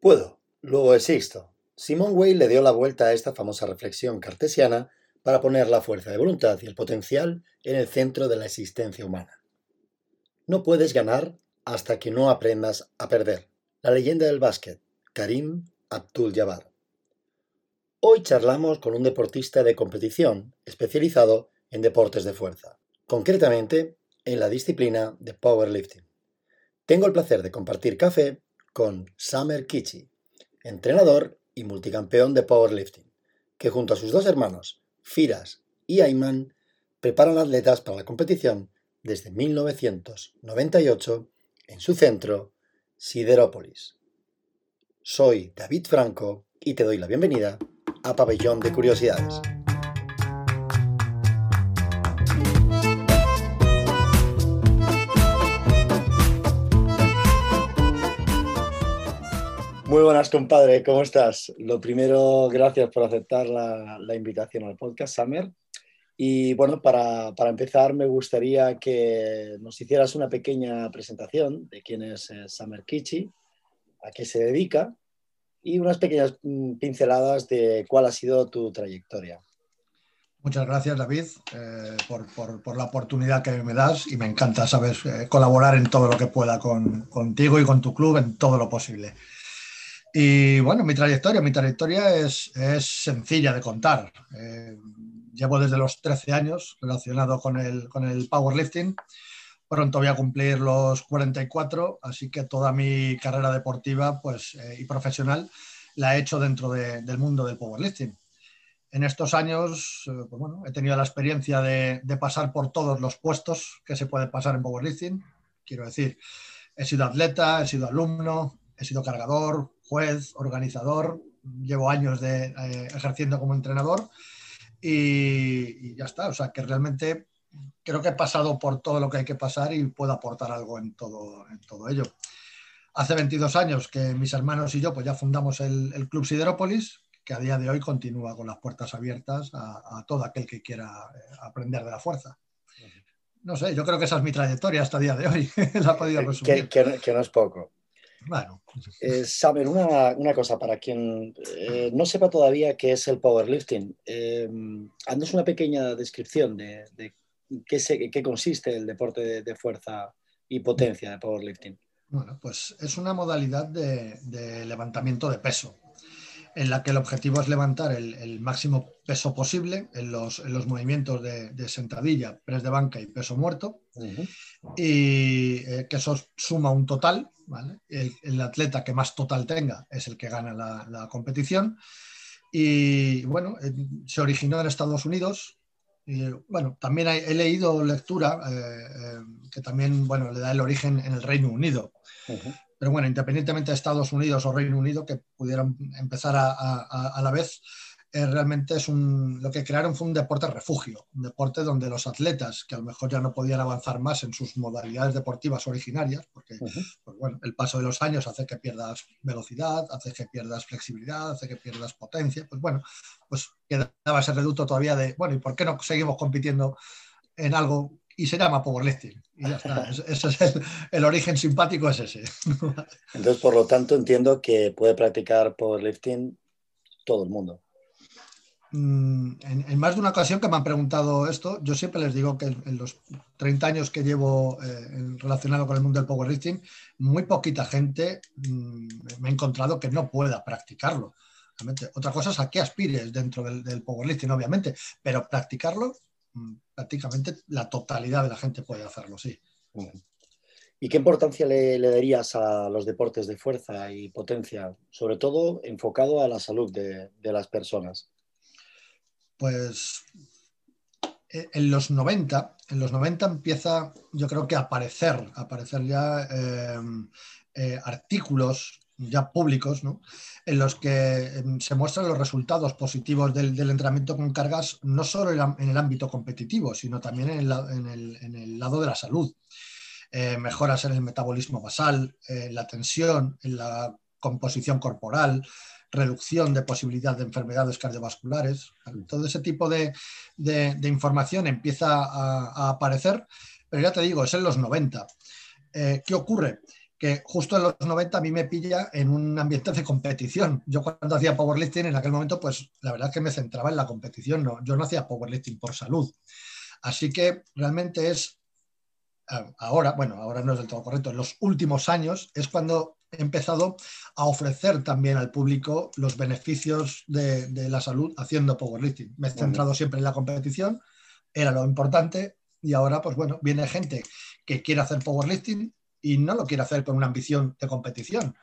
Puedo, luego existo. Simón Weil le dio la vuelta a esta famosa reflexión cartesiana para poner la fuerza de voluntad y el potencial en el centro de la existencia humana. No puedes ganar hasta que no aprendas a perder. La leyenda del básquet, Karim Abdul-Jabbar. Hoy charlamos con un deportista de competición especializado en deportes de fuerza, concretamente en la disciplina de powerlifting. Tengo el placer de compartir café con Samer Kichi, entrenador y multicampeón de powerlifting, que junto a sus dos hermanos, Firas y Ayman, preparan atletas para la competición desde 1998 en su centro, Siderópolis. Soy David Franco y te doy la bienvenida a Pabellón de Curiosidades. Muy buenas, compadre, ¿cómo estás? Lo primero, gracias por aceptar la, invitación al podcast, Summer. Y bueno, para, empezar, me gustaría que nos hicieras una pequeña presentación de quién es eh, Summer Kichi, a qué se dedica y unas pequeñas mm, pinceladas de cuál ha sido tu trayectoria. Muchas gracias, David, eh, por, la oportunidad que me das y me encanta, sabes, eh, colaborar en todo lo que pueda contigo y con tu club en todo lo posible. Y bueno, mi trayectoria, mi trayectoria es, sencilla de contar. Eh, llevo desde los 13 años relacionado con el, con el powerlifting. Pronto voy a cumplir los 44, así que toda mi carrera deportiva pues, eh, y profesional la he hecho dentro del mundo del powerlifting. En estos años eh, pues bueno, he tenido la experiencia de, de pasar por todos los puestos que se puede pasar en powerlifting. Quiero decir, he sido atleta, he sido alumno, he sido cargador, juez, organizador, llevo años de, eh, ejerciendo como entrenador y, ya está. O sea, que realmente creo que he pasado por todo lo que hay que pasar y puedo aportar algo en todo, en todo ello. Hace 22 años que mis hermanos y yo pues ya fundamos el, Club Siderópolis, que a día de hoy continúa con las puertas abiertas a, todo aquel que quiera eh, aprender de la fuerza. No sé, yo creo que esa es mi trayectoria hasta el día de hoy. La podido resumir. que no es poco. Bueno. Eh, saber una, cosa, para quien eh, no sepa todavía qué es el powerlifting, eh, una pequeña descripción de, qué, qué, consiste el deporte de, fuerza y potencia de powerlifting. Bueno, pues es una modalidad de levantamiento de peso en la que el objetivo es levantar el, máximo peso posible en los, movimientos de, sentadilla, press de banca y peso muerto, y eh, que eso suma un total. El, atleta que más total tenga es el que gana la, competición. Y bueno, se originó en Estados Unidos. Y, bueno, también he leído lectura eh, eh, que también bueno, le da el origen en el Reino Unido. Pero bueno, independientemente de Estados Unidos o Reino Unido, que pudieran empezar a, la vez, eh, realmente es un, lo que crearon fue un deporte refugio, un deporte donde los atletas, que a lo mejor ya no podían avanzar más en sus modalidades deportivas originarias, porque pues bueno, el paso de los años hace que pierdas velocidad, hace que pierdas flexibilidad, hace que pierdas potencia, pues bueno, pues quedaba ese reducto todavía de, bueno, ¿y por qué no seguimos compitiendo en algo y se llama powerlifting. Y ya está. ese es el, origen simpático, es ese. Entonces, por lo tanto, entiendo que puede practicar powerlifting todo el mundo. Mm, en, más de una ocasión que me han preguntado esto, yo siempre les digo que en, los 30 años que llevo eh, relacionado con el mundo del powerlifting, muy poquita gente mm, me ha encontrado que no pueda practicarlo. Otra cosa es a qué aspires dentro del, del powerlifting, obviamente, pero practicarlo Mm, prácticamente la totalidad de la gente puede hacerlo, sí. ¿Y qué importancia le, darías a los deportes de fuerza y potencia, sobre todo enfocado a la salud de, las personas? Pues e, en los 90, en los 90 empieza, yo creo que a aparecer, aparecer ya eh, eh, artículos ya públicos, en los que em, se muestran los resultados positivos del, entrenamiento con cargas, no solo en el ámbito competitivo, sino también en el, lado de la salud. Eh, mejoras en el metabolismo basal, en la tensión, en la composición corporal, reducción de posibilidad de enfermedades cardiovasculares. Todo ese tipo de, información empieza a, aparecer, pero ya te digo, es en los 90. Eh, ¿Qué ocurre? Que justo en los 90 a mí me pilla en un ambiente de competición. Yo cuando hacía powerlifting en aquel momento, pues la verdad es que me centraba en la competición, no, yo no hacía powerlifting por salud. Así que realmente es ahora, bueno, ahora no es del todo correcto, en los últimos años es cuando he empezado a ofrecer también al público los beneficios de, la salud haciendo powerlifting. Me he centrado siempre en la competición, era lo importante, y ahora, pues bueno, viene gente que quiere hacer powerlifting y no lo quiere hacer con una ambición de competición.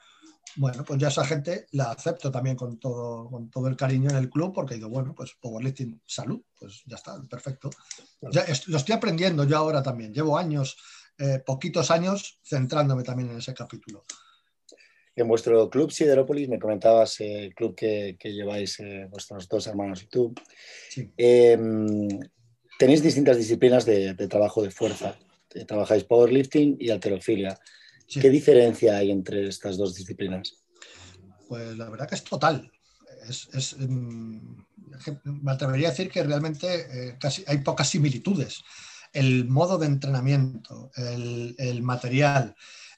Bueno, pues ya esa gente la acepto también con todo, con todo el cariño en el club porque digo, bueno, pues powerlifting, salud, pues ya está, perfecto. Ya lo estoy aprendiendo yo ahora también. Llevo años, eh, poquitos años, centrándome también en ese capítulo. En vuestro club Siderópolis, me comentabas eh, el club que, lleváis eh, vuestros dos hermanos y tú. Em, tenéis distintas disciplinas de, trabajo de fuerza. Trabajáis powerlifting y alterofilia. ¿Qué diferencia hay entre estas dos disciplinas? Pues la verdad que es total. Mm, me atrevería a decir que realmente eh, casi hay pocas similitudes. El modo de entrenamiento, el, material,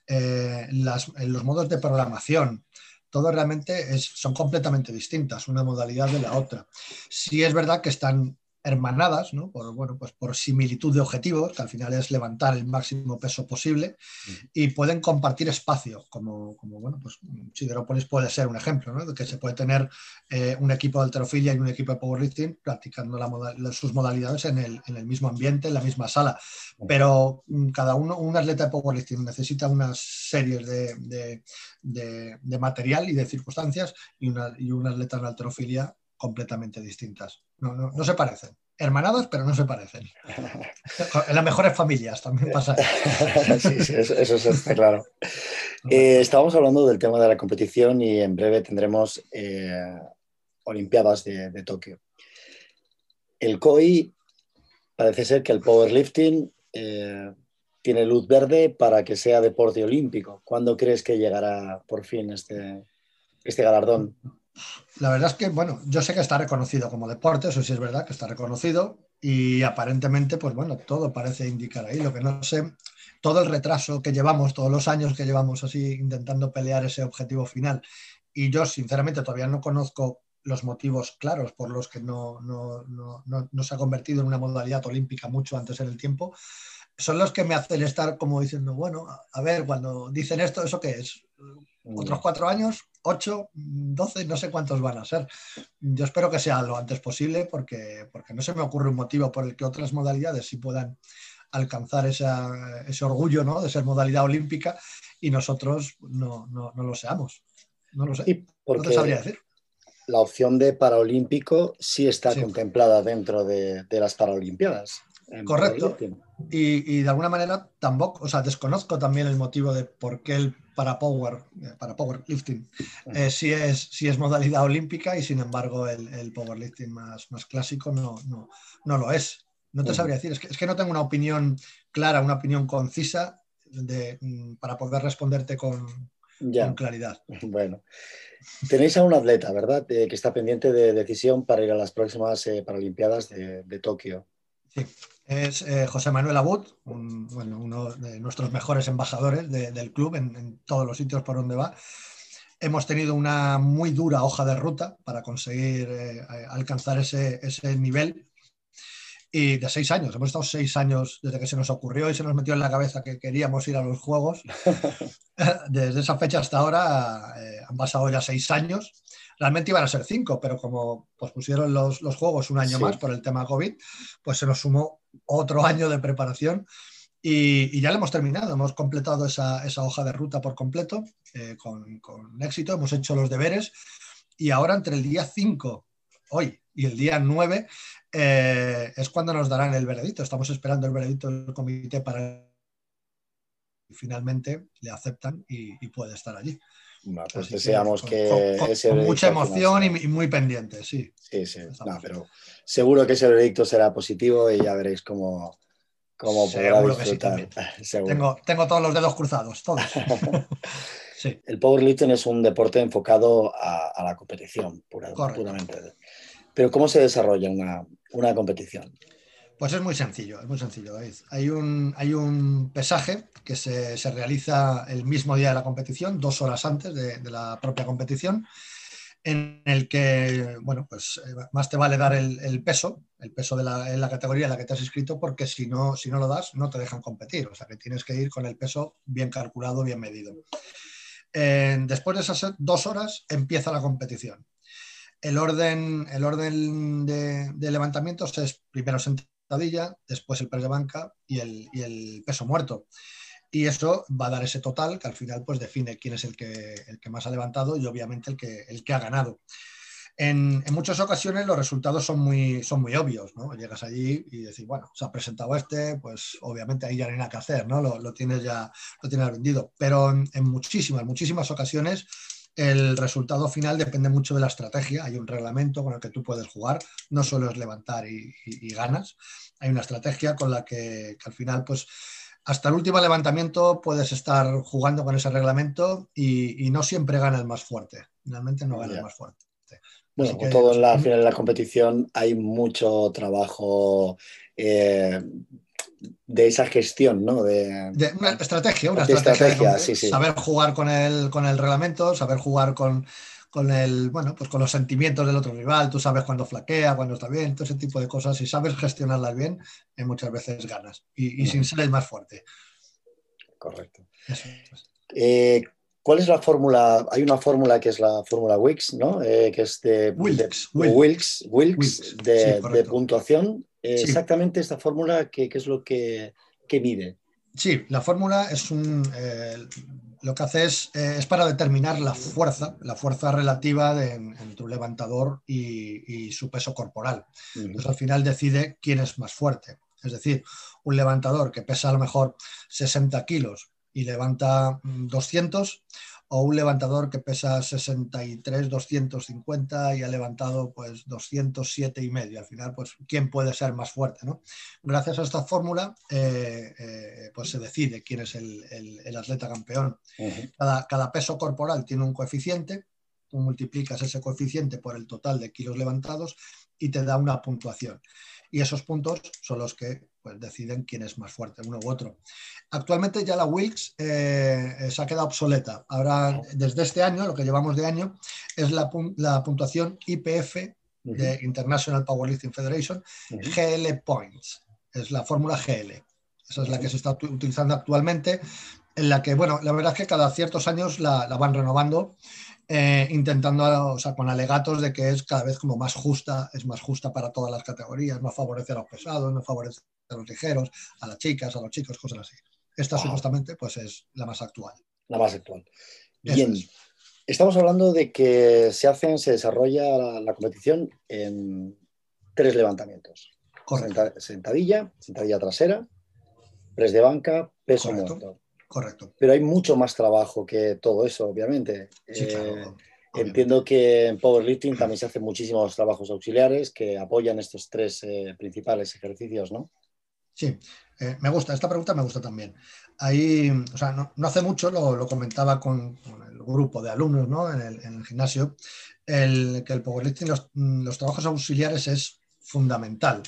eh, los modos de programación, todo realmente son completamente distintas, una modalidad de la otra. Sí es verdad que están hermanadas, ¿no? por, bueno, pues por similitud de objetivos, que al final es levantar el máximo peso posible, y pueden compartir espacio, como, como bueno, pues Siderópolis puede ser un ejemplo, ¿no? de que se puede tener eh, un equipo de alterofilia y un equipo de powerlifting practicando sus modalidades en el, en el, mismo ambiente, en la misma sala. Pero mm, cada uno, un atleta de powerlifting necesita unas series de, de, de, material y de circunstancias, y, una, y un atleta de alterofilia completamente distintas. No, no, no, se parecen. Hermanadas, pero no se parecen. En las mejores familias también pasa. sí, sí, eso, eso está claro. Eh, estábamos hablando del tema de la competición y en breve tendremos eh, Olimpiadas de, de, Tokio. El COI parece ser que el powerlifting eh, tiene luz verde para que sea deporte olímpico. ¿Cuándo crees que llegará por fin este, este galardón? La verdad es que, bueno, yo sé que está reconocido como deporte, eso sí es verdad que está reconocido y aparentemente, pues bueno, todo parece indicar ahí. Lo que no sé, todo el retraso que llevamos, todos los años que llevamos así intentando pelear ese objetivo final y yo sinceramente todavía no conozco los motivos claros por los que no, no, no, no, se ha convertido en una modalidad olímpica mucho antes en el tiempo, son los que me hacen estar como diciendo, bueno, a ver, cuando dicen esto, ¿eso qué es? ¿Otros cuatro años? 8, 12, no sé cuántos van a ser. Yo espero que sea lo antes posible porque, porque no se me ocurre un motivo por el que otras modalidades sí puedan alcanzar ese orgullo ¿no? de ser modalidad olímpica y nosotros no, no, no lo seamos. No lo sé. no te sabría decir. La opción de paraolímpico sí está contemplada dentro de, de las Paralimpiadas. Correcto. Y, de alguna manera tampoco, o sea, desconozco también el motivo de por qué el para power, eh, para powerlifting, eh, si, es, si es modalidad olímpica y sin embargo el, powerlifting más, más clásico no, no, no, lo es. No te sabría decir, es que, es que, no tengo una opinión clara, una opinión concisa de, mm, para poder responderte con, claridad. Bueno, tenéis a un atleta, ¿verdad? que está pendiente de decisión para ir a las próximas eh, Paralimpiadas de, de Tokio. Sí, es eh, José Manuel Abud, uno de nuestros mejores embajadores del club en, todos los sitios por donde va. Hemos tenido una muy dura hoja de ruta para conseguir eh, alcanzar ese, nivel y de seis años. Hemos estado seis años desde que se nos ocurrió y se nos metió en la cabeza que queríamos ir a los Juegos. desde esa fecha hasta ahora eh, han pasado ya seis años Realmente iban a ser cinco, pero como pues, pusieron los, Juegos un año más por el tema COVID, pues se nos sumó otro año de preparación y, ya lo hemos terminado. Hemos completado esa, hoja de ruta por completo eh, con, éxito, hemos hecho los deberes y ahora entre el día 5, hoy, y el día 9 eh, es cuando nos darán el veredicto. Estamos esperando el veredicto del comité para finalmente le aceptan y puede estar allí pues deseamos que, con, mucha emoción y, muy pendiente, sí. Sí, sí. pero seguro que ese veredicto será positivo y ya veréis cómo, cómo seguro disfrutar. Que sí, tengo, tengo, todos los dedos cruzados, todos. sí. El powerlifting es un deporte enfocado a, la competición, puramente. Pero ¿cómo se desarrolla una, una competición? Pues es muy sencillo, es muy sencillo, David. Hay un, hay un pesaje que se, realiza el mismo día de la competición, dos horas antes de, la propia competición, en el que, bueno, pues eh, más te vale dar el, peso, el peso de la, en la categoría en la que te has inscrito, porque si no, si no lo das, no te dejan competir. O sea que tienes que ir con el peso bien calculado, bien medido. después de esas dos horas empieza la competición. El orden, el orden de, de levantamientos es primero después el press de banca y el, peso muerto. Y eso va a dar ese total que al final pues define quién es el que, el que más ha levantado y obviamente el que, el que ha ganado. En, muchas ocasiones los resultados son muy, son muy obvios, ¿no? Llegas allí y decís, bueno, se ha presentado este, pues obviamente ahí ya no hay nada que hacer, ¿no? Lo, tienes ya lo tienes vendido. Pero en, en muchísimas, muchísimas ocasiones el resultado final depende mucho de la estrategia. Hay un reglamento con el que tú puedes jugar, no solo es levantar y, ganas. Hay una estrategia con la que, al final, pues hasta el último levantamiento puedes estar jugando con ese reglamento y, no siempre gana el más fuerte. Finalmente no gana el más fuerte. Bueno, como todo en la final de la competición hay mucho trabajo eh, de esa gestión, ¿no? De, una estrategia, una estrategia. Saber jugar con el, con el reglamento, saber jugar con, con el, bueno, pues con los sentimientos del otro rival, tú sabes cuándo flaquea, cuándo está bien, todo ese tipo de cosas, si sabes gestionarlas bien, eh, muchas veces ganas y, sin ser el más fuerte. Correcto. Eh, ¿Cuál es la fórmula? Hay una fórmula que es la fórmula Wix, ¿no? Eh, que es de Wilks, Wilks, de, puntuación eh, exactamente esta fórmula, ¿qué, es lo que, mide? Sí, la fórmula es un. Eh, lo que hace es, eh, es, para determinar la fuerza, la fuerza relativa de, entre un levantador y, su peso corporal. Entonces, al final decide quién es más fuerte. Es decir, un levantador que pesa a lo mejor 60 kilos y levanta 200, o un levantador que pesa 63, 250 y ha levantado pues 207 y medio. Al final, pues, ¿quién puede ser más fuerte? ¿no? Gracias a esta fórmula, eh, eh, pues se decide quién es el, atleta campeón. cada, cada, peso corporal tiene un coeficiente, tú multiplicas ese coeficiente por el total de kilos levantados y te da una puntuación. Y esos puntos son los que pues deciden quién es más fuerte, uno u otro. Actualmente ya la Wilks eh, eh, se ha quedado obsoleta. Ahora, desde este año, lo que llevamos de año, es la, puntuación IPF de International Powerlifting Federation, GL Points. Es la fórmula GL. Esa es la que se está utilizando actualmente, en la que, bueno, la verdad es que cada ciertos años la, la van renovando eh, intentando, o sea, con alegatos de que es cada vez como más justa, es más justa para todas las categorías, no favorece a los pesados, no favorece a los ligeros, a las chicas, a los chicos, cosas así. Esta supuestamente pues es la más actual. La más actual. Bien. Estamos hablando de que se hacen, se desarrolla la, competición en tres levantamientos. sentadilla, sentadilla trasera, press de banca, peso muerto. Correcto. Pero hay mucho más trabajo que todo eso, obviamente. Eh, entiendo que en powerlifting también se hacen muchísimos trabajos auxiliares que apoyan estos tres eh, principales ejercicios, ¿no? Sí, eh, me gusta, esta pregunta me gusta también. Ahí, o sea, no, hace mucho lo, comentaba con, el grupo de alumnos ¿no? en, el, gimnasio, el, que el powerlifting, los, los trabajos auxiliares es fundamental.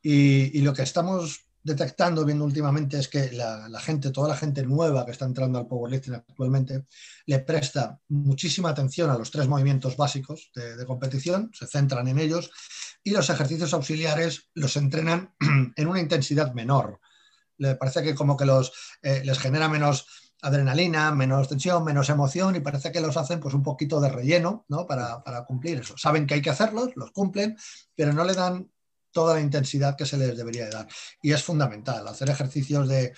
Y, y, lo que estamos detectando, viendo últimamente, es que la, gente, toda la gente nueva que está entrando al powerlifting actualmente, le presta muchísima atención a los tres movimientos básicos de, competición, se centran en ellos y los ejercicios auxiliares los entrenan en una intensidad menor. Le parece que como que los, eh, les genera menos adrenalina, menos tensión, menos emoción y parece que los hacen pues un poquito de relleno ¿no? para, para cumplir eso. Saben que hay que hacerlos, los cumplen, pero no le dan toda la intensidad que se les debería dar. Y es fundamental hacer ejercicios de,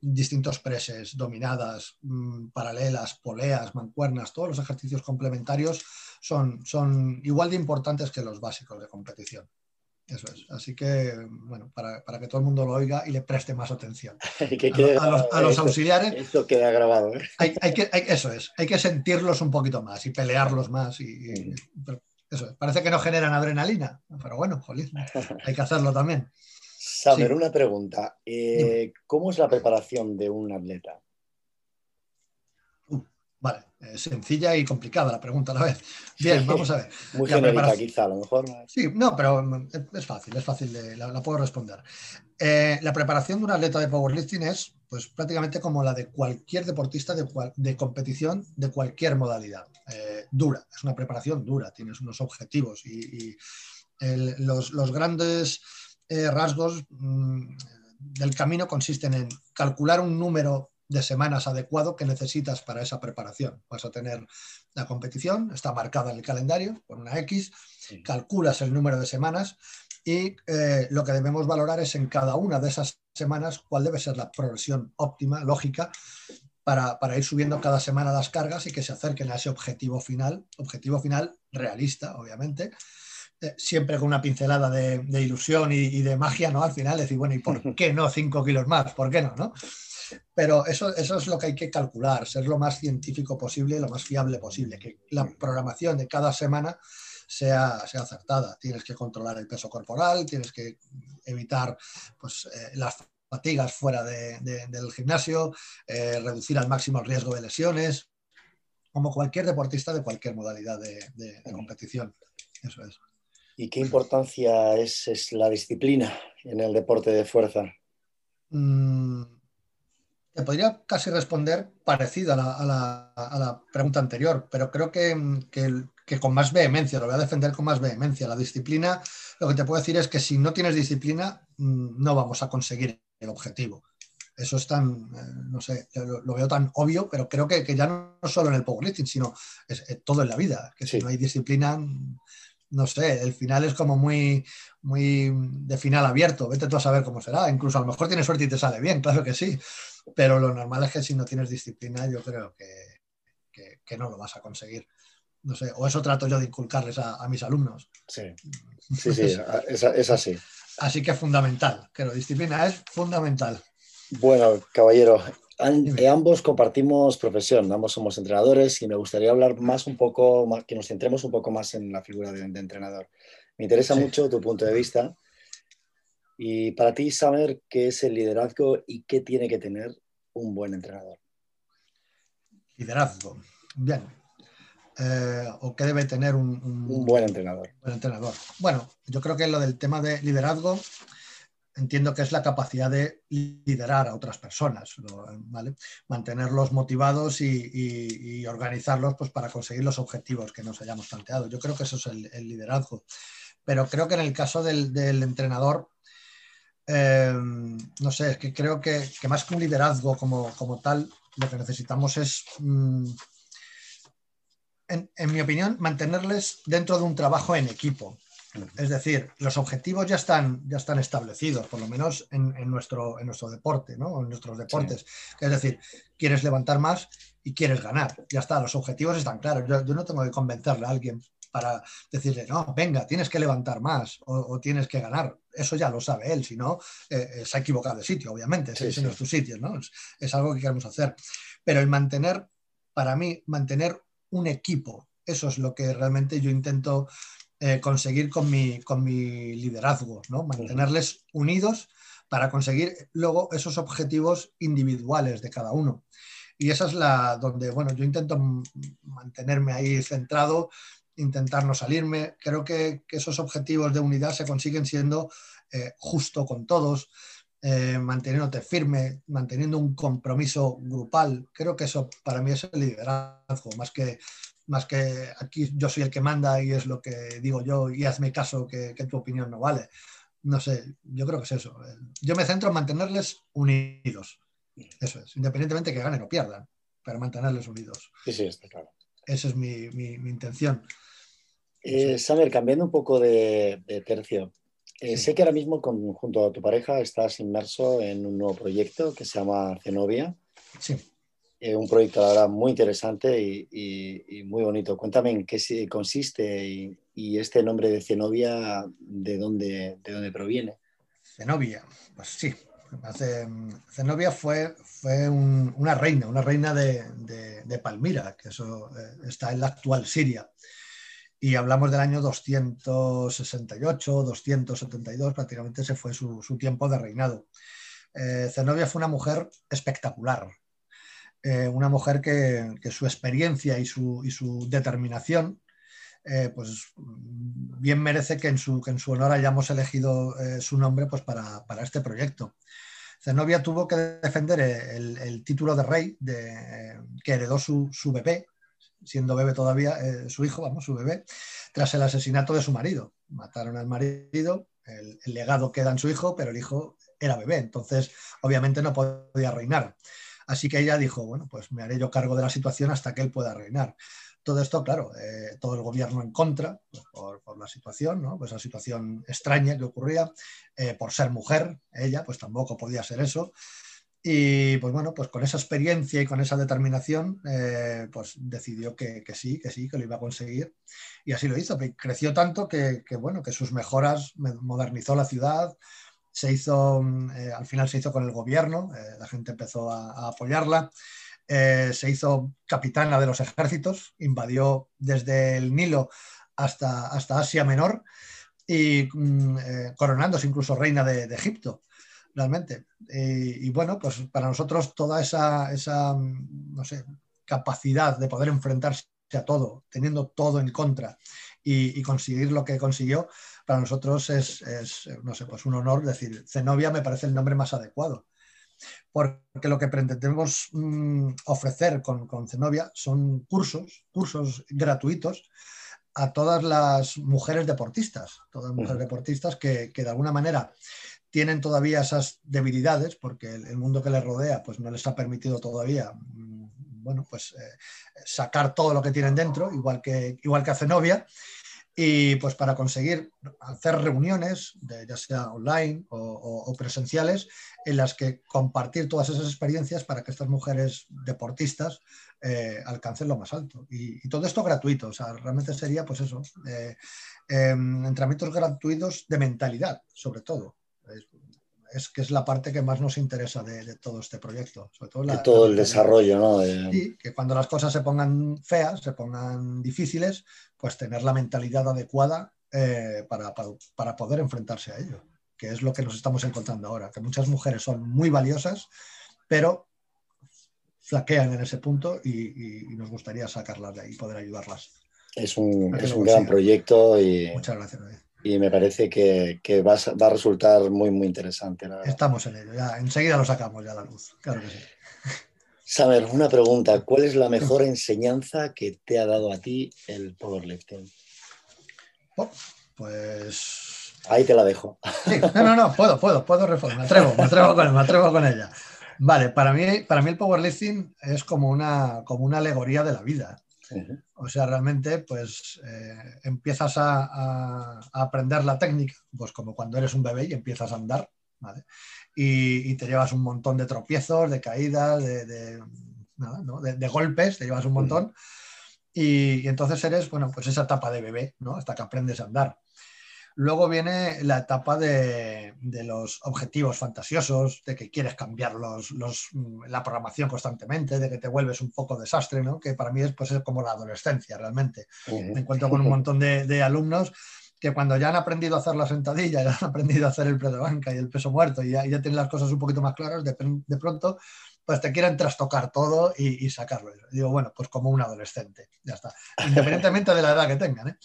distintos preses, dominadas, mm, paralelas, poleas, mancuernas, todos los ejercicios complementarios son, son igual de importantes que los básicos de competición. Eso es. Así que, bueno, para, que todo el mundo lo oiga y le preste más atención. a, los, auxiliares. Esto queda grabado. ¿eh? Hay, que, eso es. Hay que sentirlos un poquito más y pelearlos más. Y, parece que no generan adrenalina, pero bueno, hay que hacerlo también. Saber, una pregunta. Eh, ¿Cómo es la preparación de un atleta? Vale. sencilla y complicada la pregunta a la vez. Bien, vamos a ver. Muy genérica quizá, a lo mejor. Sí, no, pero mm, es fácil, es fácil, de, la, puedo responder. Eh, la preparación de un atleta de powerlifting es pues, prácticamente como la de cualquier deportista de, de competición de cualquier modalidad. Eh, dura, es una preparación dura, tienes unos objetivos y, los, los, grandes rasgos mm, del camino consisten en calcular un número de semanas adecuado que necesitas para esa preparación. Vas a tener la competición, está marcada en el calendario con una X, calculas el número de semanas y eh, lo que debemos valorar es en cada una de esas semanas cuál debe ser la progresión óptima, lógica, para, ir subiendo cada semana las cargas y que se acerquen a ese objetivo final, objetivo final realista, obviamente, eh, siempre con una pincelada de, ilusión y, y, de magia, ¿no? Al final decir, bueno, ¿y por qué no 5 kilos más? ¿Por qué no? ¿no? Pero eso, eso es lo que hay que calcular, ser lo más científico posible, lo más fiable posible, que la programación de cada semana sea, sea acertada. Tienes que controlar el peso corporal, tienes que evitar pues, eh, las fatigas fuera del gimnasio, eh, reducir al máximo el riesgo de lesiones, como cualquier deportista de cualquier modalidad de, competición. Eso es. ¿Y qué importancia es, la disciplina en el deporte de fuerza? Mm, te podría casi responder parecido a la, pregunta anterior, pero creo que, con más vehemencia, lo voy a defender con más vehemencia. La disciplina, lo que te puedo decir es que si no tienes disciplina, mm, no vamos a conseguir el objetivo. Eso es tan, eh, no sé, lo, veo tan obvio, pero creo que, ya no solo en el powerlifting, sino es, todo en la vida, que si no hay disciplina, no sé, el final es como muy, muy de final abierto, vete tú a saber cómo será, incluso a lo mejor tienes suerte y te sale bien, claro que sí, pero lo normal es que si no tienes disciplina, yo creo que, no lo vas a conseguir. No sé, o eso trato yo de inculcarles a, mis alumnos. Sí, sí, sí, es, así. Así que es fundamental, creo, disciplina es fundamental. Bueno, caballero, ambos compartimos profesión, ambos somos entrenadores y me gustaría hablar más un poco, que nos centremos un poco más en la figura de, entrenador. Me interesa mucho tu punto de vista y para ti saber qué es el liderazgo y qué tiene que tener un buen entrenador. Liderazgo. Bien. Eh, o qué debe tener un, buen entrenador. buen entrenador. Bueno, yo creo que lo del tema de liderazgo entiendo que es la capacidad de liderar a otras personas, ¿vale? mantenerlos motivados y, organizarlos pues, para conseguir los objetivos que nos hayamos planteado. Yo creo que eso es el, liderazgo. Pero creo que en el caso del entrenador Em, no sé, es que creo que, más que un liderazgo como, tal, lo que necesitamos es, mm, en, mi opinión, mantenerles dentro de un trabajo en equipo. Es decir, los objetivos ya están, ya están establecidos, por lo menos en, nuestro, en nuestro deporte, ¿no? en nuestros deportes. Es decir, quieres levantar más y quieres ganar. Ya está, los objetivos están claros. Yo, yo no tengo que convencerle a alguien para decirle, no, venga, tienes que levantar más o, tienes que ganar. Eso ya lo sabe él, si no, eh, eh, se ha equivocado de sitio, obviamente, ese no es tu sitio, ¿no? Es, algo que queremos hacer. Pero el mantener, para mí, mantener un equipo, eso es lo que realmente yo intento eh, conseguir con mi, con mi liderazgo, ¿no? Mantenerles unidos para conseguir luego esos objetivos individuales de cada uno. Y esa es la donde, bueno, yo intento mantenerme ahí centrado intentar no salirme. Creo que, esos objetivos de unidad se consiguen siendo eh, justo con todos, eh, manteniéndote firme, manteniendo un compromiso grupal. Creo que eso para mí es el liderazgo, más que, más que aquí yo soy el que manda y es lo que digo yo y hazme caso que, tu opinión no vale. No sé, yo creo que es eso. Yo me centro en mantenerles unidos. Eso es, independientemente que ganen o pierdan, pero mantenerles unidos. Sí, sí, está claro. Esa es mi, mi intención. Eh, cambiando un poco de, tercio, eh, sé que ahora mismo junto a tu pareja estás inmerso en un nuevo proyecto que se llama Zenobia. Sí. Eh, un proyecto, la verdad, muy interesante y, muy bonito. Cuéntame en qué consiste y, este nombre de Zenobia, ¿de dónde, de dónde proviene? Zenobia, pues sí. Zenobia fue, una reina, una reina de, Palmira, que eso está en la actual Siria y hablamos del año 268, 272, prácticamente ese fue su, tiempo de reinado. Eh, Zenobia fue una mujer espectacular. Eh, una mujer que, su experiencia y su, determinación eh, pues bien merece que en su, en su honor hayamos elegido eh, su nombre pues para, este proyecto. Zenobia tuvo que defender el, título de rey que heredó su, bebé, siendo bebé todavía, su hijo, vamos, su bebé, tras el asesinato de su marido. Mataron al marido, el, el legado queda en su hijo, pero el hijo era bebé, entonces obviamente no podía reinar. Así que ella dijo, bueno, pues me haré yo cargo de la situación hasta que él pueda reinar. Todo esto, claro, eh, todo el gobierno en contra pues, por, la situación, ¿no? pues la situación extraña que ocurría, eh, por ser mujer, ella, pues tampoco podía ser eso. Y pues bueno, pues con esa experiencia y con esa determinación, eh, pues decidió que, sí, que sí, que lo iba a conseguir. Y así lo hizo. Creció tanto que, bueno, que sus mejoras modernizó la ciudad, se hizo, al final se hizo con el gobierno, la gente empezó a apoyarla. Eh, se hizo capitana de los ejércitos, invadió desde el Nilo hasta, hasta Asia Menor y mm, eh, coronándose incluso reina de, Egipto, realmente. Y, bueno, pues para nosotros toda esa, esa mm, no sé, capacidad de poder enfrentarse a todo, teniendo todo en contra y, conseguir lo que consiguió, para nosotros es, es, no sé, pues un honor decir, Zenobia me parece el nombre más adecuado. Porque lo que pretendemos mm, ofrecer con, con Zenobia son cursos, cursos gratuitos a todas las mujeres deportistas, todas las mujeres deportistas que, de alguna manera tienen todavía esas debilidades porque el, mundo que les rodea pues no les ha permitido todavía mm, bueno, pues, eh, sacar todo lo que tienen dentro, igual que, igual que a Zenobia, y pues para conseguir hacer reuniones, ya sea online o, presenciales, en las que compartir todas esas experiencias para que estas mujeres deportistas eh, alcancen lo más alto. Y, todo esto gratuito, o sea, realmente sería pues eso, eh, em, entrenamientos gratuitos de mentalidad, sobre todo es que es la parte que más nos interesa de, todo este proyecto. Sobre todo de todo el desarrollo, ¿no? Sí, que cuando las cosas se pongan feas, se pongan difíciles, pues tener la mentalidad adecuada eh, para, para, poder enfrentarse a ello, que es lo que nos estamos encontrando ahora, que muchas mujeres son muy valiosas, pero flaquean en ese punto y, nos gustaría sacarlas de ahí y poder ayudarlas. Es un, es un gran proyecto y... Muchas gracias, y me parece que, va, a, resultar muy, muy interesante. Estamos en ello, ya enseguida lo sacamos ya a la luz, claro que sí. Saber, una pregunta, ¿cuál es la mejor enseñanza que te ha dado a ti el powerlifting? Oh, pues... Ahí te la dejo. no, no, no, puedo, puedo, puedo responder, me atrevo, me atrevo con, me atrevo con ella. Vale, para mí, para mí el powerlifting es como una, como una alegoría de la vida. O sea, realmente, pues eh, empiezas a, aprender la técnica, pues como cuando eres un bebé y empiezas a andar, ¿vale? Y, te llevas un montón de tropiezos, de caídas, de, golpes, te llevas un montón. Y, y, entonces eres, bueno, pues esa etapa de bebé, ¿no? Hasta que aprendes a andar. Luego viene la etapa de, los objetivos fantasiosos, de que quieres cambiar los, mm, la programación constantemente, de que te vuelves un poco desastre, ¿no? que para mí es, pues, como la adolescencia realmente. Me encuentro con un montón de, alumnos que cuando ya han aprendido a hacer la sentadilla, ya han aprendido a hacer el de banca y el peso muerto y ya, tienen las cosas un poquito más claras, de, pronto pues te quieren trastocar todo y, sacarlo. digo, bueno, pues como un adolescente, ya está, independientemente de la edad que tengan. ¿eh?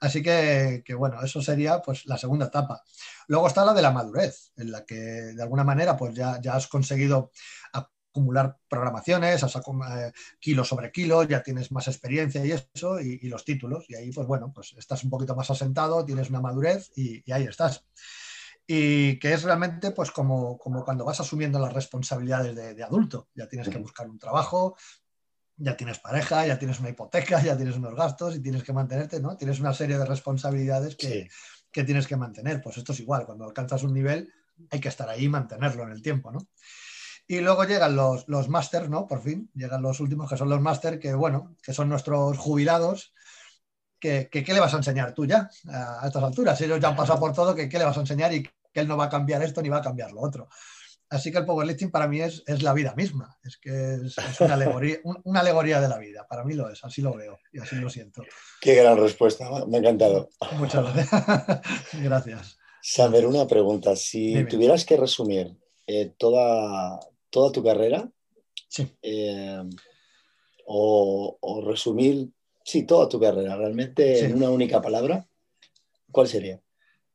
Así que, bueno, eso sería pues la segunda etapa. Luego está la de la madurez, en la que de alguna manera pues ya, ya has conseguido acumular programaciones, has eh, kilo sobre kilo, ya tienes más experiencia y eso, y, los títulos. Y ahí, pues bueno, pues estás un poquito más asentado, tienes una madurez y, ahí estás. Y que es realmente pues como, como cuando vas asumiendo las responsabilidades de, de adulto. Ya tienes que buscar un trabajo, ya tienes pareja, ya tienes una hipoteca, ya tienes unos gastos y tienes que mantenerte, ¿no? Tienes una serie de responsabilidades que, tienes que mantener. Pues esto es igual, cuando alcanzas un nivel hay que estar ahí y mantenerlo en el tiempo, ¿no? Y luego llegan los, los máster, ¿no? Por fin, llegan los últimos que son los máster, que bueno, que son nuestros jubilados, que, ¿qué le vas a enseñar tú ya a, estas alturas? Ellos ya han pasado por todo, que ¿qué le vas a enseñar? Y que él no va a cambiar esto ni va a cambiar lo otro. Así que el powerlifting para mí es, la vida misma, es que es, una, alegoría, una, alegoría, de la vida, para mí lo es, así lo veo y así lo siento. Qué gran respuesta, me ha encantado. Muchas gracias. gracias. Saber una pregunta, si tuvieras que resumir eh, toda, toda tu carrera Sí. eh, o, o resumir, sí, toda tu carrera realmente Sí. en una única palabra, ¿cuál sería?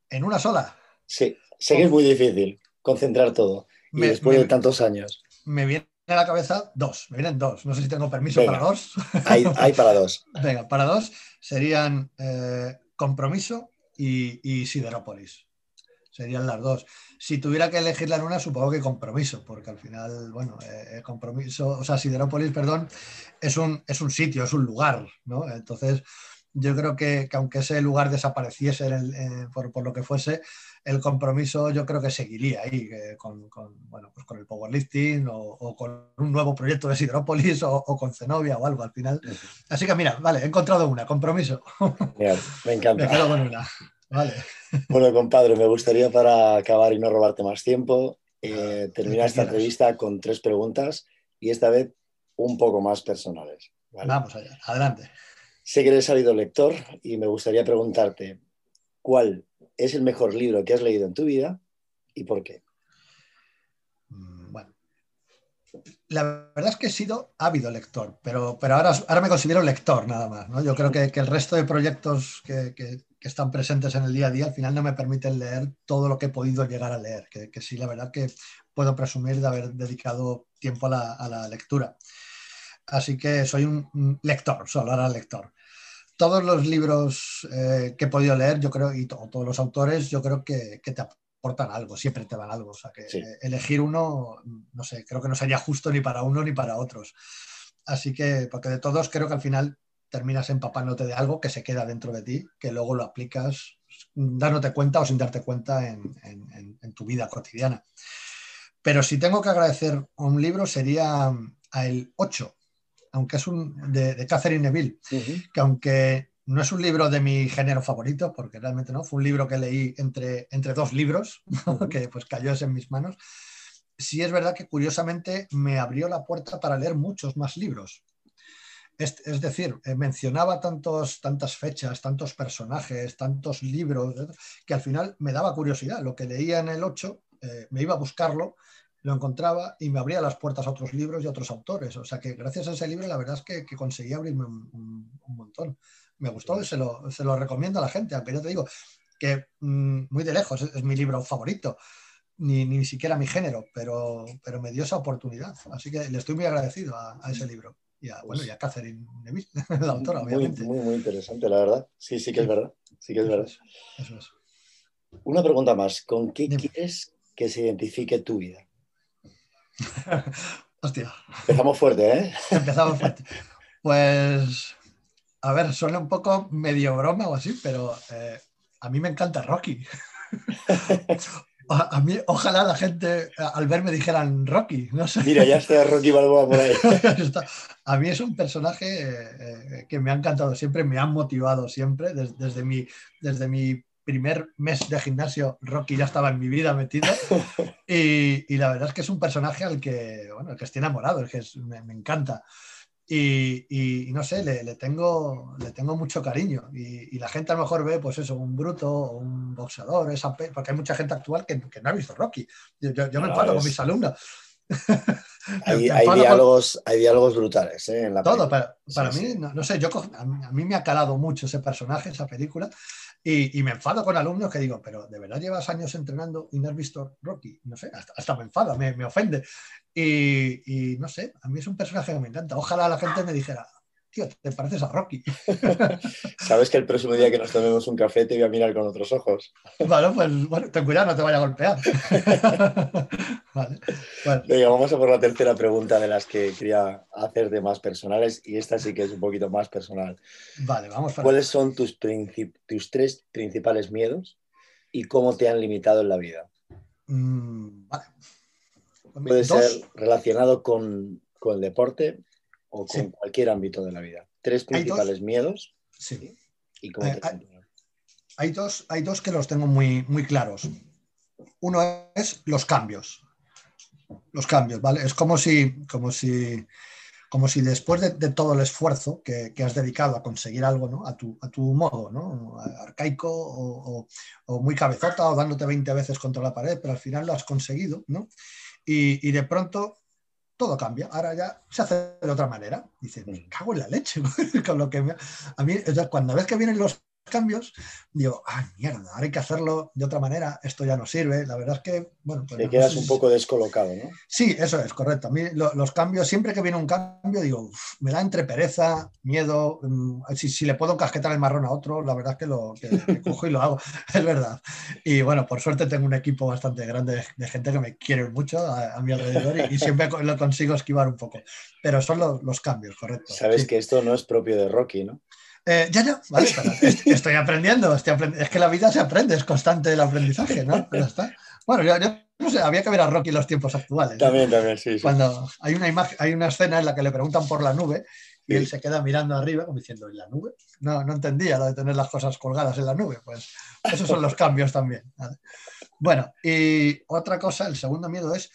En una sola. Sí, sé que es muy difícil concentrar todo. Y después me- de tantos años, Me viene a la cabeza dos, me vienen dos. No sé si tengo permiso Venga. para dos. hay, hay para dos. Venga, para dos serían eh, Compromiso y, y Siderópolis. Serían las dos. Si tuviera que elegirla en una, supongo que Compromiso, porque al final, bueno, eh, Compromiso, o sea, Siderópolis, perdón, es un, es un sitio, es un lugar, ¿no? Entonces, yo creo que, que aunque ese lugar desapareciese el- eh, por, por lo que fuese, el compromiso yo creo que seguiría ahí eh, con, con, bueno, pues con el powerlifting o, o con un nuevo proyecto de Siderópolis o, o con Zenobia o algo al final. Así que mira, vale, he encontrado una, compromiso. Me Me encanta. quedo con una. Vale. Bueno, compadre, me gustaría para acabar y no robarte más tiempo, eh, terminar esta entrevista con tres preguntas y esta vez un poco más personales. ¿vale? Vamos allá, adelante. Sé que eres salido lector y me gustaría preguntarte cuál es el mejor libro que has leído en tu vida y por qué. Mm, Bueno. La verdad es que he sido ávido lector, pero, pero ahora, ahora me considero lector nada más. ¿no? Yo creo que, que el resto de proyectos que, que- están presentes en el día a día al final no me permiten leer todo lo que he podido llegar a leer, que, sí, la verdad que puedo presumir de haber dedicado tiempo a la, a la lectura. Así que soy un lector, solo ahora lector. Todos los libros eh, que he podido leer, yo creo, y to- todos los autores, yo creo que, que te aportan algo, siempre te dan algo. O sea, que Sí. eh, elegir uno, no sé, creo que no sería justo ni para uno ni para otros. Así que, porque de todos, creo que al final terminas empapándote de algo que se queda dentro de ti, que luego lo aplicas dándote cuenta o sin darte cuenta en, en- en- en tu vida cotidiana. Pero si tengo que agradecer un libro sería a El 8, aunque es un de, de Catherine Neville, que aunque no es un libro de mi género favorito, porque realmente no, fue un libro que leí entre, entre dos libros, que pues cayó en mis manos, sí es verdad que curiosamente me abrió la puerta para leer muchos más libros. Es, es decir, eh, mencionaba tantos, tantas fechas, tantos personajes, tantos libros, que al final me daba curiosidad. Lo que leía en el 8, eh, me iba a buscarlo, lo encontraba y me abría las puertas a otros libros y a otros autores. O sea que gracias a ese libro la verdad es que, que conseguí abrirme un, un- un montón. Me gustó y se lo, se lo recomiendo a la gente, aunque yo te digo que mm, muy de lejos es, es mi libro favorito, ni, ni siquiera mi género, pero, pero me dio esa oportunidad. Así que le estoy muy agradecido a, a ese libro. Y a, bueno, y a Catherine Neville, la autora, obviamente. muy, muy interesante, la verdad. Sí, sí que es verdad. Sí que es verdad. es, eso es. Una pregunta más. ¿Con qué Dime. quieres que se identifique tu vida? Hostia, Empezamos fuerte, ¿eh? empezamos fuerte. Pues, a ver, suena un poco medio broma o así, pero eh, a mí me encanta Rocky. A, a mí, ojalá la gente al verme dijeran Rocky, no sé. Mira, ya está Rocky Balboa por ahí. A mí es un personaje eh, eh, que me ha encantado siempre, me ha motivado siempre. Des- desde, mi, desde mi primer mes de gimnasio, Rocky ya estaba en mi vida metido. Y, y la verdad es que es un personaje al que, bueno, al que estoy enamorado, es que es- me, me encanta. Y, y- y no sé, le, le tengo, le tengo mucho cariño. Y, la gente a lo mejor ve, pues eso, un bruto un boxeador, esa pe- porque hay mucha gente actual que, que no ha visto Rocky. Yo, yo- yo me enfado con mis alumnos. Hay, hay enfado con- diálogos, hay diálogos brutales ¿eh? en la todo, película. para, para Sí, mí, sí. no, no sé, yo a mí, a mí me ha calado mucho ese personaje, esa película, y, me enfado con alumnos que digo, pero ¿de verdad llevas años entrenando y no has visto Rocky? No sé, hasta, hasta me enfada, me, me ofende. Y, y no sé, a mí es un personaje que me encanta. Ojalá la gente me dijera, tío, te pareces a Rocky. Sabes que el próximo día que nos tomemos un café te voy a mirar con otros ojos. bueno, pues bueno, ten cuidado, no te vaya a golpear. vale, bueno, Venga, vamos a por la tercera pregunta de las que quería hacerte más personales y esta sí que es un poquito más personal. vale, vamos para ¿Cuáles son tus, tres principales miedos y cómo te han limitado en la vida? Mm, vale. Puede dos- ser relacionado con, con el deporte o con Sí. cualquier ámbito de la vida. Tres Hay dos- principales miedos sí. y cómo Eh, te hay- hay dos, hay dos que los tengo muy, muy claros. Uno es los cambios. Los cambios, ¿vale? Es como si, como si, como si después de, de todo el esfuerzo que, que has dedicado a conseguir algo, ¿no? A tu, a tu modo, ¿no? Arcaico o, o- o muy cabezota o dándote 20 veces contra la pared, pero al final lo has conseguido, ¿no? Y, y de pronto todo cambia. Ahora ya se hace de otra manera. Dice, me cago en la leche. con lo que A mí, cuando ves que vienen los cambios, digo, ay, mierda, ahora hay que hacerlo de otra manera, esto ya no sirve. La verdad es que, bueno, pues Te quedas un poco descolocado, ¿no? Sí, eso es, correcto. A mí los cambios, siempre que viene un cambio, digo, me da entre pereza, miedo, mm, si, le puedo casquetar el marrón a otro, la verdad es que lo cojo y lo hago, es verdad. Y bueno, por suerte tengo un equipo bastante grande de, gente que me quiere mucho a, mi alrededor y, siempre lo consigo esquivar un poco. Pero son los, cambios, correcto. Sabes que esto no es propio de Rocky, ¿no? Eh, ya, ya, vale, estoy aprendiendo, Es que la vida se aprende, es constante el aprendizaje, ¿no? está. Bueno, yo, no sé, había que ver a Rocky en los tiempos actuales. También, también, sí, Cuando hay una imagen, hay una escena en la que le preguntan por la nube y él se queda mirando arriba como diciendo, ¿en la nube? No, no entendía lo de tener las cosas colgadas en la nube. Pues esos son los cambios también. Bueno, y otra cosa, el segundo miedo es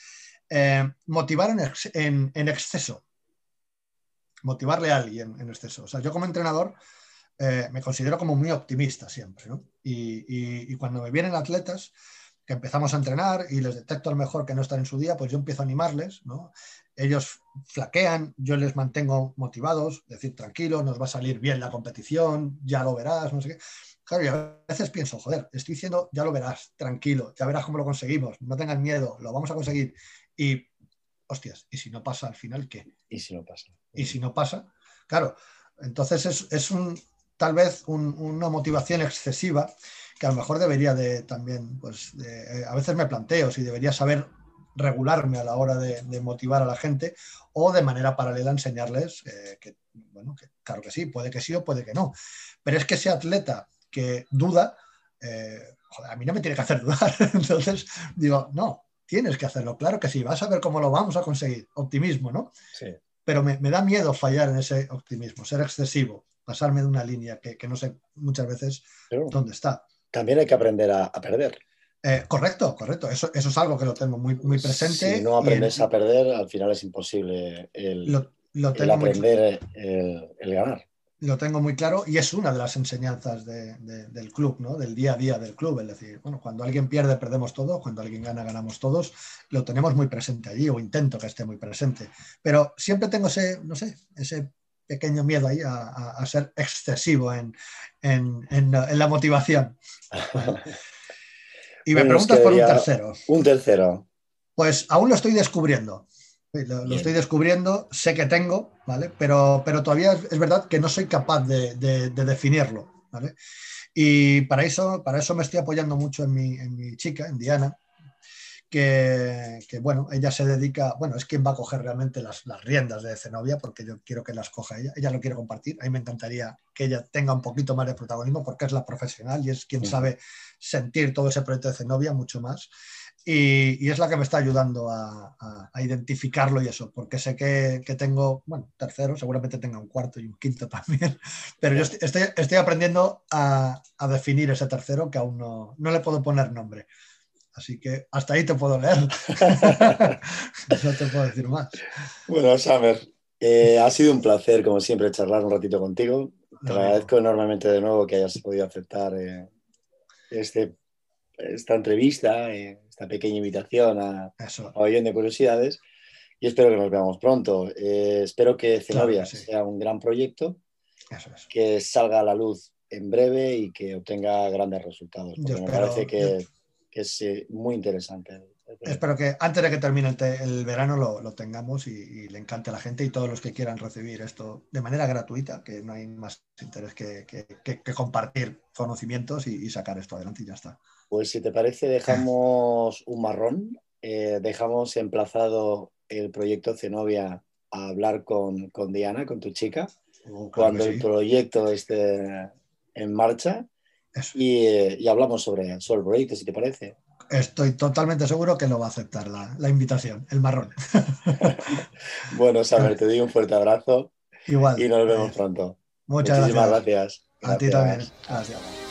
eh, motivar en, en exceso motivarle a alguien en exceso. O sea, yo como entrenador eh, me considero como muy optimista siempre, ¿no? Y, cuando me vienen atletas que empezamos a entrenar y les detecto a lo mejor que no están en su día, pues yo empiezo a animarles, ¿no? Ellos flaquean, yo les mantengo motivados, decir, tranquilo, nos va a salir bien la competición, ya lo verás, no sé qué. Claro, y a veces pienso, joder, estoy diciendo, ya lo verás, tranquilo, ya verás cómo lo conseguimos, no tengan miedo, lo vamos a conseguir. Y hostias, ¿y si no pasa al final qué? ¿Y si no pasa? ¿Y si no pasa? Claro, entonces es, un, tal vez una motivación excesiva que a lo mejor debería de también, pues eh, a veces me planteo si debería saber regularme a la hora de, motivar a la gente o de manera paralela enseñarles eh, que, bueno, que claro que sí, puede que sí o puede que no. Pero es que ese atleta que duda, eh, joder, a mí no me tiene que hacer dudar. Entonces digo, no, tienes que hacerlo. Claro que sí, vas a ver cómo lo vamos a conseguir. Optimismo, ¿no? Sí. Pero me, da miedo fallar en ese optimismo, ser excesivo, pasarme de una línea que, no sé muchas veces dónde está. También hay que aprender a, perder. Eh, correcto, correcto. Eso, eso es algo que lo tengo muy, muy presente. Si no aprendes a perder, al final es imposible el, aprender el ganar lo tengo muy claro y es una de las enseñanzas del club, ¿no? del día a día del club. Es decir, bueno, cuando alguien pierde, perdemos todo, cuando alguien gana, ganamos todos. Lo tenemos muy presente allí o intento que esté muy presente. Pero siempre tengo ese, no sé, ese pequeño miedo ahí a, ser excesivo en, la motivación. Y me preguntas por un tercero. Un tercero. Pues aún lo estoy descubriendo. Lo, estoy descubriendo, sé que tengo, ¿vale? Pero, pero todavía es, verdad que no soy capaz de, definirlo, ¿vale? Y para eso, para eso me estoy apoyando mucho en mi, en mi chica, en Diana, que, bueno, ella se dedica, bueno, es quien va a coger realmente las, riendas de Zenobia, porque yo quiero que las coja ella, ella lo quiere compartir, a mí me encantaría que ella tenga un poquito más de protagonismo, porque es la profesional y es quien sabe sentir todo ese proyecto de Zenobia mucho más. Y, es la que me está ayudando a, identificarlo y eso, porque sé que, tengo, bueno, tercero, seguramente tenga un cuarto y un quinto también, pero yo estoy, aprendiendo a, definir ese tercero que aún no, no, le puedo poner nombre. Así que hasta ahí te puedo leer. no te puedo decir más. Bueno, Samer, eh, ha sido un placer, como siempre, charlar un ratito contigo. Te agradezco enormemente de nuevo que hayas podido aceptar eh, este, esta entrevista. Eh, esta pequeña invitación a, a de Curiosidades y espero que nos veamos pronto. Eh, espero que Zenobia sea un gran proyecto, que salga a la luz en breve y que obtenga grandes resultados. Porque me parece que, es eh, muy interesante. Espero que antes de que termine el, verano lo, tengamos y, le encante a la gente y todos los que quieran recibir esto de manera gratuita, que no hay más interés que, compartir conocimientos y, sacar esto adelante y ya está. Pues si te parece, dejamos un marrón, eh, dejamos emplazado el proyecto Zenobia a hablar con, Diana, con tu chica, oh, cuando el proyecto esté en marcha eh, y, hablamos sobre, sobre el proyecto, si te parece. Estoy totalmente seguro que lo va a aceptar la, invitación, el marrón. bueno, Samer, te doy un fuerte abrazo. Igual. Y nos vemos pronto. Muchas Muchísimas gracias. A ti también. Gracias.